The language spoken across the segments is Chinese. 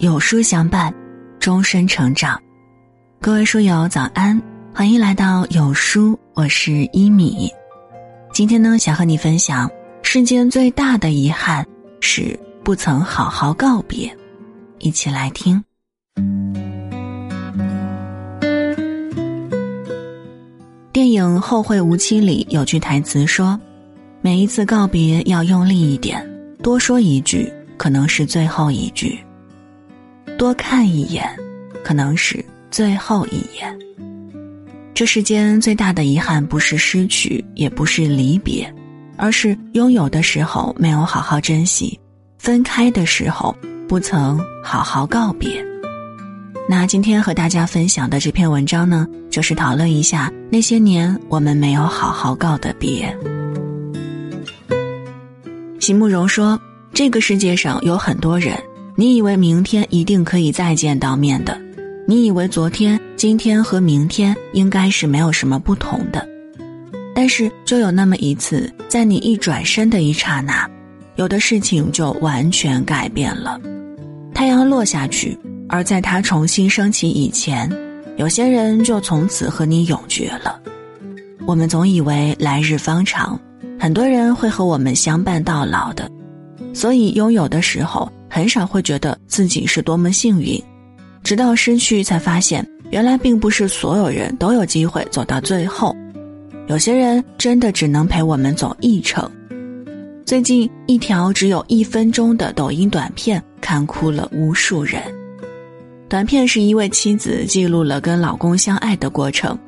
有书相伴，终身成长。各位书友早安，欢迎来到有书，我是一米。今天呢，想和你分享世间最大的遗憾是不曾好好告别。一起来听。电影《后会无期》里有句台词说：“每一次告别要用力一点，多说一句，可能是最后一句。”多看一眼，可能是最后一眼。这世间最大的遗憾，不是失去，也不是离别，而是拥有的时候没有好好珍惜，分开的时候不曾好好告别。那今天和大家分享的这篇文章呢，就是讨论一下那些年我们没有好好告的别。席慕容说：“这个世界上有很多人。”你以为明天一定可以再见到面的，你以为昨天、今天和明天应该是没有什么不同的，但是就有那么一次，在你一转身的一刹那，有的事情就完全改变了。太阳落下去，而在它重新升起以前，有些人就从此和你永绝了。我们总以为来日方长，很多人会和我们相伴到老的，所以拥有的时候。很少会觉得自己是多么幸运，直到失去才发现，原来并不是所有人都有机会走到最后，有些人真的只能陪我们走一程。最近一条只有一分钟的抖音短片，看哭了无数人。短片是一位妻子记录了跟老公相爱的过程：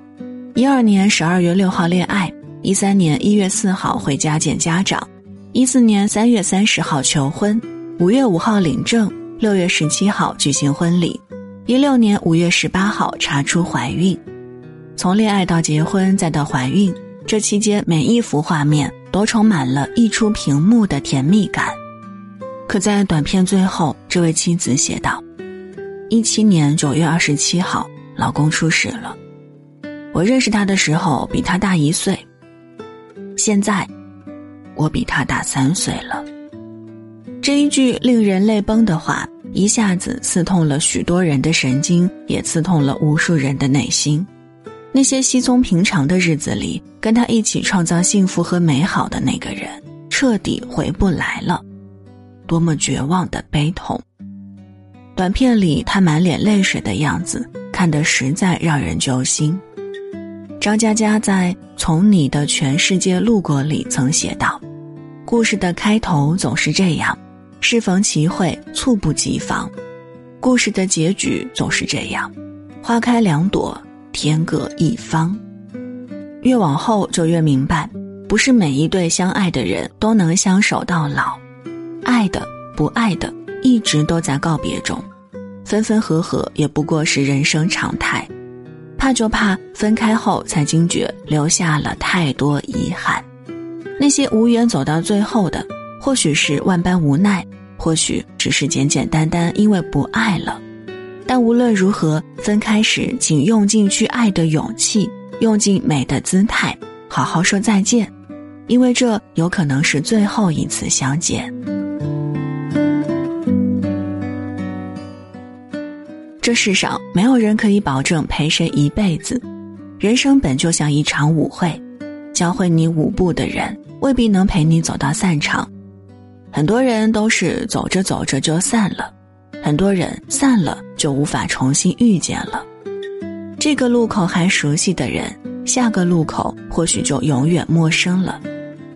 一二年十二月六号恋爱，一三年一月四号回家见家长，一四年三月三十号求婚。五月五号领证，六月十七号举行婚礼，一六年五月十八号查出怀孕。从恋爱到结婚再到怀孕，这期间每一幅画面都充满了溢出屏幕的甜蜜感。可在短片最后，这位妻子写道：“一七年九月二十七号，老公出事了。我认识他的时候比他大一岁，现在我比他大三岁了。”这一句令人泪崩的话，一下子刺痛了许多人的神经，也刺痛了无数人的内心。那些稀松平常的日子里，跟他一起创造幸福和美好的那个人，彻底回不来了，多么绝望的悲痛！短片里他满脸泪水的样子，看得实在让人揪心。张嘉佳在《从你的全世界路过》里曾写道：“故事的开头总是这样。”适逢其会，猝不及防。故事的结局总是这样：花开两朵，天各一方。越往后就越明白，不是每一对相爱的人都能相守到老。爱的、不爱的，一直都在告别中。分分合合也不过是人生常态。怕就怕分开后才惊觉，留下了太多遗憾。那些无缘走到最后的。或许是万般无奈，或许只是简简单单因为不爱了。但无论如何，分开时请用尽去爱的勇气，用尽美的姿态，好好说再见，因为这有可能是最后一次相见。这世上没有人可以保证陪谁一辈子，人生本就像一场舞会，教会你舞步的人未必能陪你走到散场。很多人都是走着走着就散了，很多人散了就无法重新遇见了。这个路口还熟悉的人，下个路口或许就永远陌生了。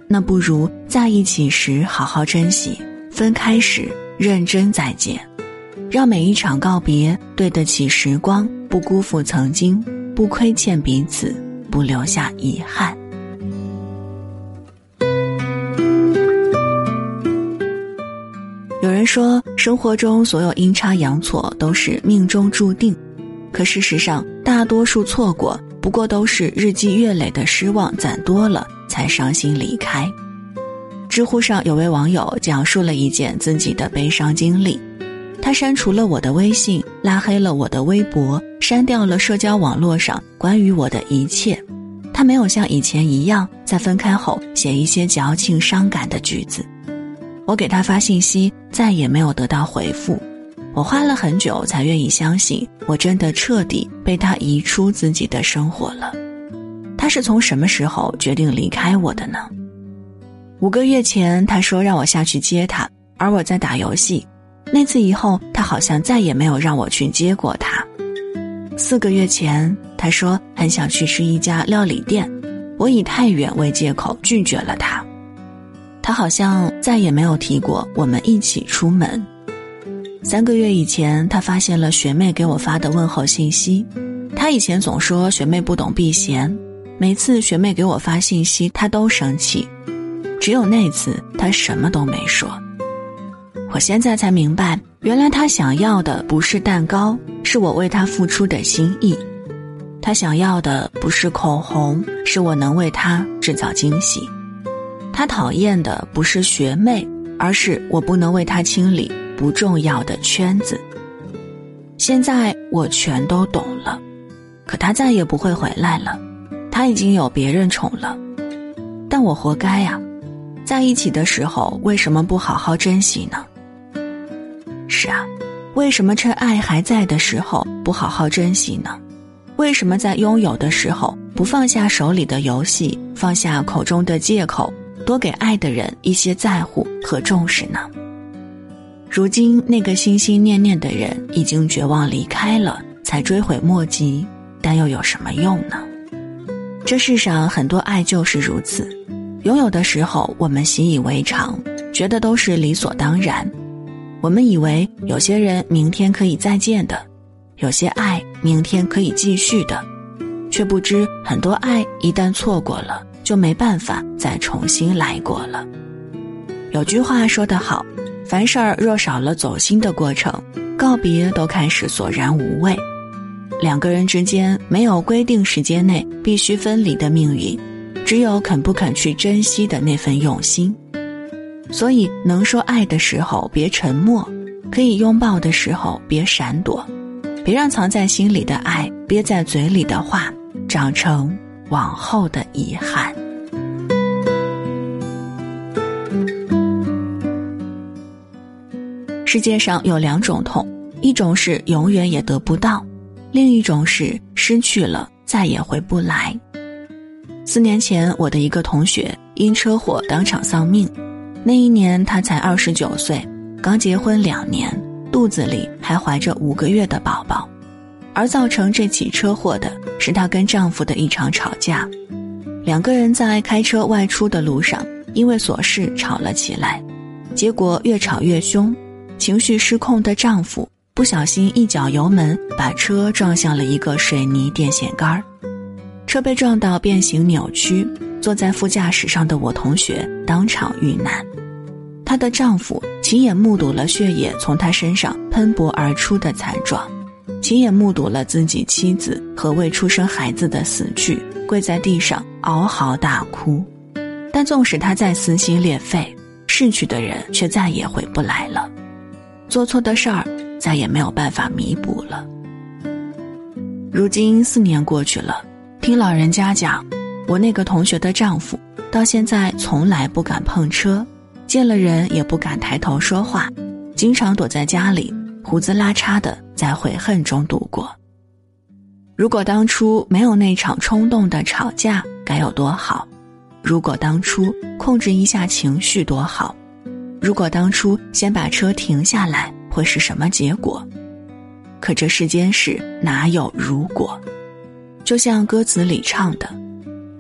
那不如在一起时好好珍惜，分开时认真再见，让每一场告别对得起时光，不辜负曾经，不亏欠彼此，不留下遗憾。有人说，生活中所有阴差阳错都是命中注定，可事实上，大多数错过不过都是日积月累的失望攒多了才伤心离开。知乎上有位网友讲述了一件自己的悲伤经历：他删除了我的微信，拉黑了我的微博，删掉了社交网络上关于我的一切。他没有像以前一样在分开后写一些矫情伤感的句子。我给他发信息，再也没有得到回复。我花了很久才愿意相信，我真的彻底被他移出自己的生活了。他是从什么时候决定离开我的呢？五个月前，他说让我下去接他，而我在打游戏。那次以后，他好像再也没有让我去接过他。四个月前，他说很想去吃一家料理店，我以太远为借口拒绝了他。他好像再也没有提过我们一起出门。三个月以前，他发现了学妹给我发的问候信息。他以前总说学妹不懂避嫌，每次学妹给我发信息，他都生气。只有那次，他什么都没说。我现在才明白，原来他想要的不是蛋糕，是我为他付出的心意；他想要的不是口红，是我能为他制造惊喜；他讨厌的不是学妹，而是我不能为他清理不重要的圈子。现在我全都懂了，可他再也不会回来了，他已经有别人宠了，但我活该呀！在一起的时候，为什么不好好珍惜呢？是啊，为什么趁爱还在的时候不好好珍惜呢？为什么在拥有的时候不放下手里的游戏，放下口中的借口，多给爱的人一些在乎和重视呢？如今那个心心念念的人已经绝望离开了，才追悔莫及，但又有什么用呢？这世上很多爱就是如此，拥有的时候我们习以为常，觉得都是理所当然。我们以为有些人明天可以再见的，有些爱明天可以继续的，却不知很多爱一旦错过了，就没办法再重新来过了。有句话说得好，凡事儿若少了走心的过程，告别都开始索然无味。两个人之间没有规定时间内必须分离的命运，只有肯不肯去珍惜的那份用心。所以，能说爱的时候别沉默，可以拥抱的时候别闪躲，别让藏在心里的爱、憋在嘴里的话，长成往后的遗憾。世界上有两种痛，一种是永远也得不到，另一种是失去了再也回不来。四年前，我的一个同学因车祸当场丧命。那一年，她才二十九岁，刚结婚两年，肚子里还怀着五个月的宝宝。而造成这起车祸的是她跟丈夫的一场吵架。两个人在开车外出的路上，因为琐事吵了起来，结果越吵越凶，情绪失控的丈夫不小心一脚油门，把车撞向了一个水泥电线杆儿，车被撞到变形扭曲。坐在副驾驶上的我同学当场遇难，她的丈夫亲眼目睹了血液从她身上喷薄而出的惨状，亲眼目睹了自己妻子和未出生孩子的死去，跪在地上嗷嚎大哭。但纵使他再撕心裂肺，逝去的人却再也回不来了，做错的事儿再也没有办法弥补了。如今四年过去了，听老人家讲。我那个同学的丈夫，到现在从来不敢碰车，见了人也不敢抬头说话，经常躲在家里，胡子拉碴的在悔恨中度过。如果当初没有那场冲动的吵架，该有多好；如果当初控制一下情绪，多好；如果当初先把车停下来，会是什么结果？可这世间事哪有如果？就像歌词里唱的。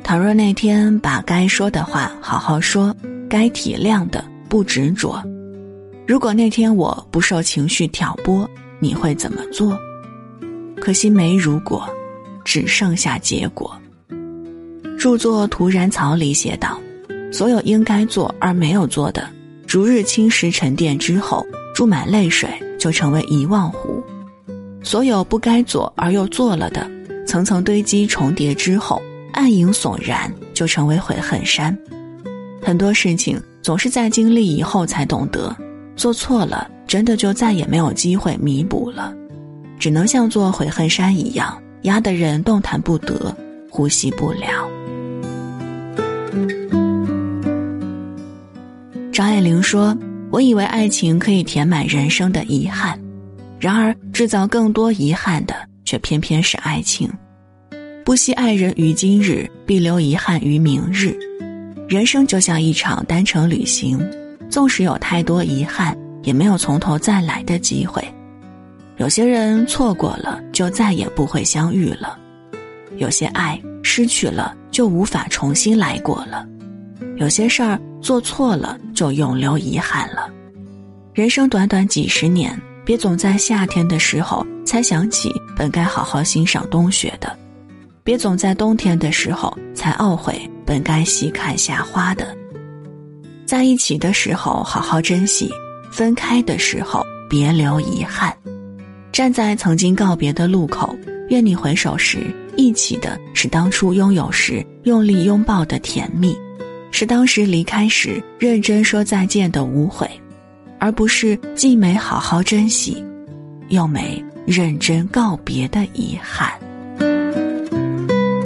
倘若那天把该说的话好好说，该体谅的不执着。如果那天我不受情绪挑拨，你会怎么做？可惜没如果，只剩下结果。著作《徒然草》里写道：“所有应该做而没有做的，逐日侵蚀沉淀之后，注满泪水，就成为遗忘湖；所有不该做而又做了的，层层堆积重叠之后。”暗影悚然，就成为悔恨山。很多事情总是在经历以后才懂得，做错了，真的就再也没有机会弥补了，只能像座悔恨山一样，压得人动弹不得，呼吸不了。张爱玲说：“我以为爱情可以填满人生的遗憾，然而，制造更多遗憾的却偏偏是爱情。不惜爱人于今日，必留遗憾于明日。人生就像一场单程旅行，纵使有太多遗憾，也没有从头再来的机会。有些人错过了，就再也不会相遇了；有些爱失去了，就无法重新来过了；有些事儿做错了，就永留遗憾了。人生短短几十年。别总在夏天的时候才想起本该好好欣赏冬雪的，别总在冬天的时候才懊悔本该细看夏花的。在一起的时候好好珍惜，分开的时候别留遗憾。站在曾经告别的路口，愿你回首时忆起的是当初拥有时用力拥抱的甜蜜，是当时离开时认真说再见的无悔。而不是既没好好珍惜，又没认真告别的遗憾。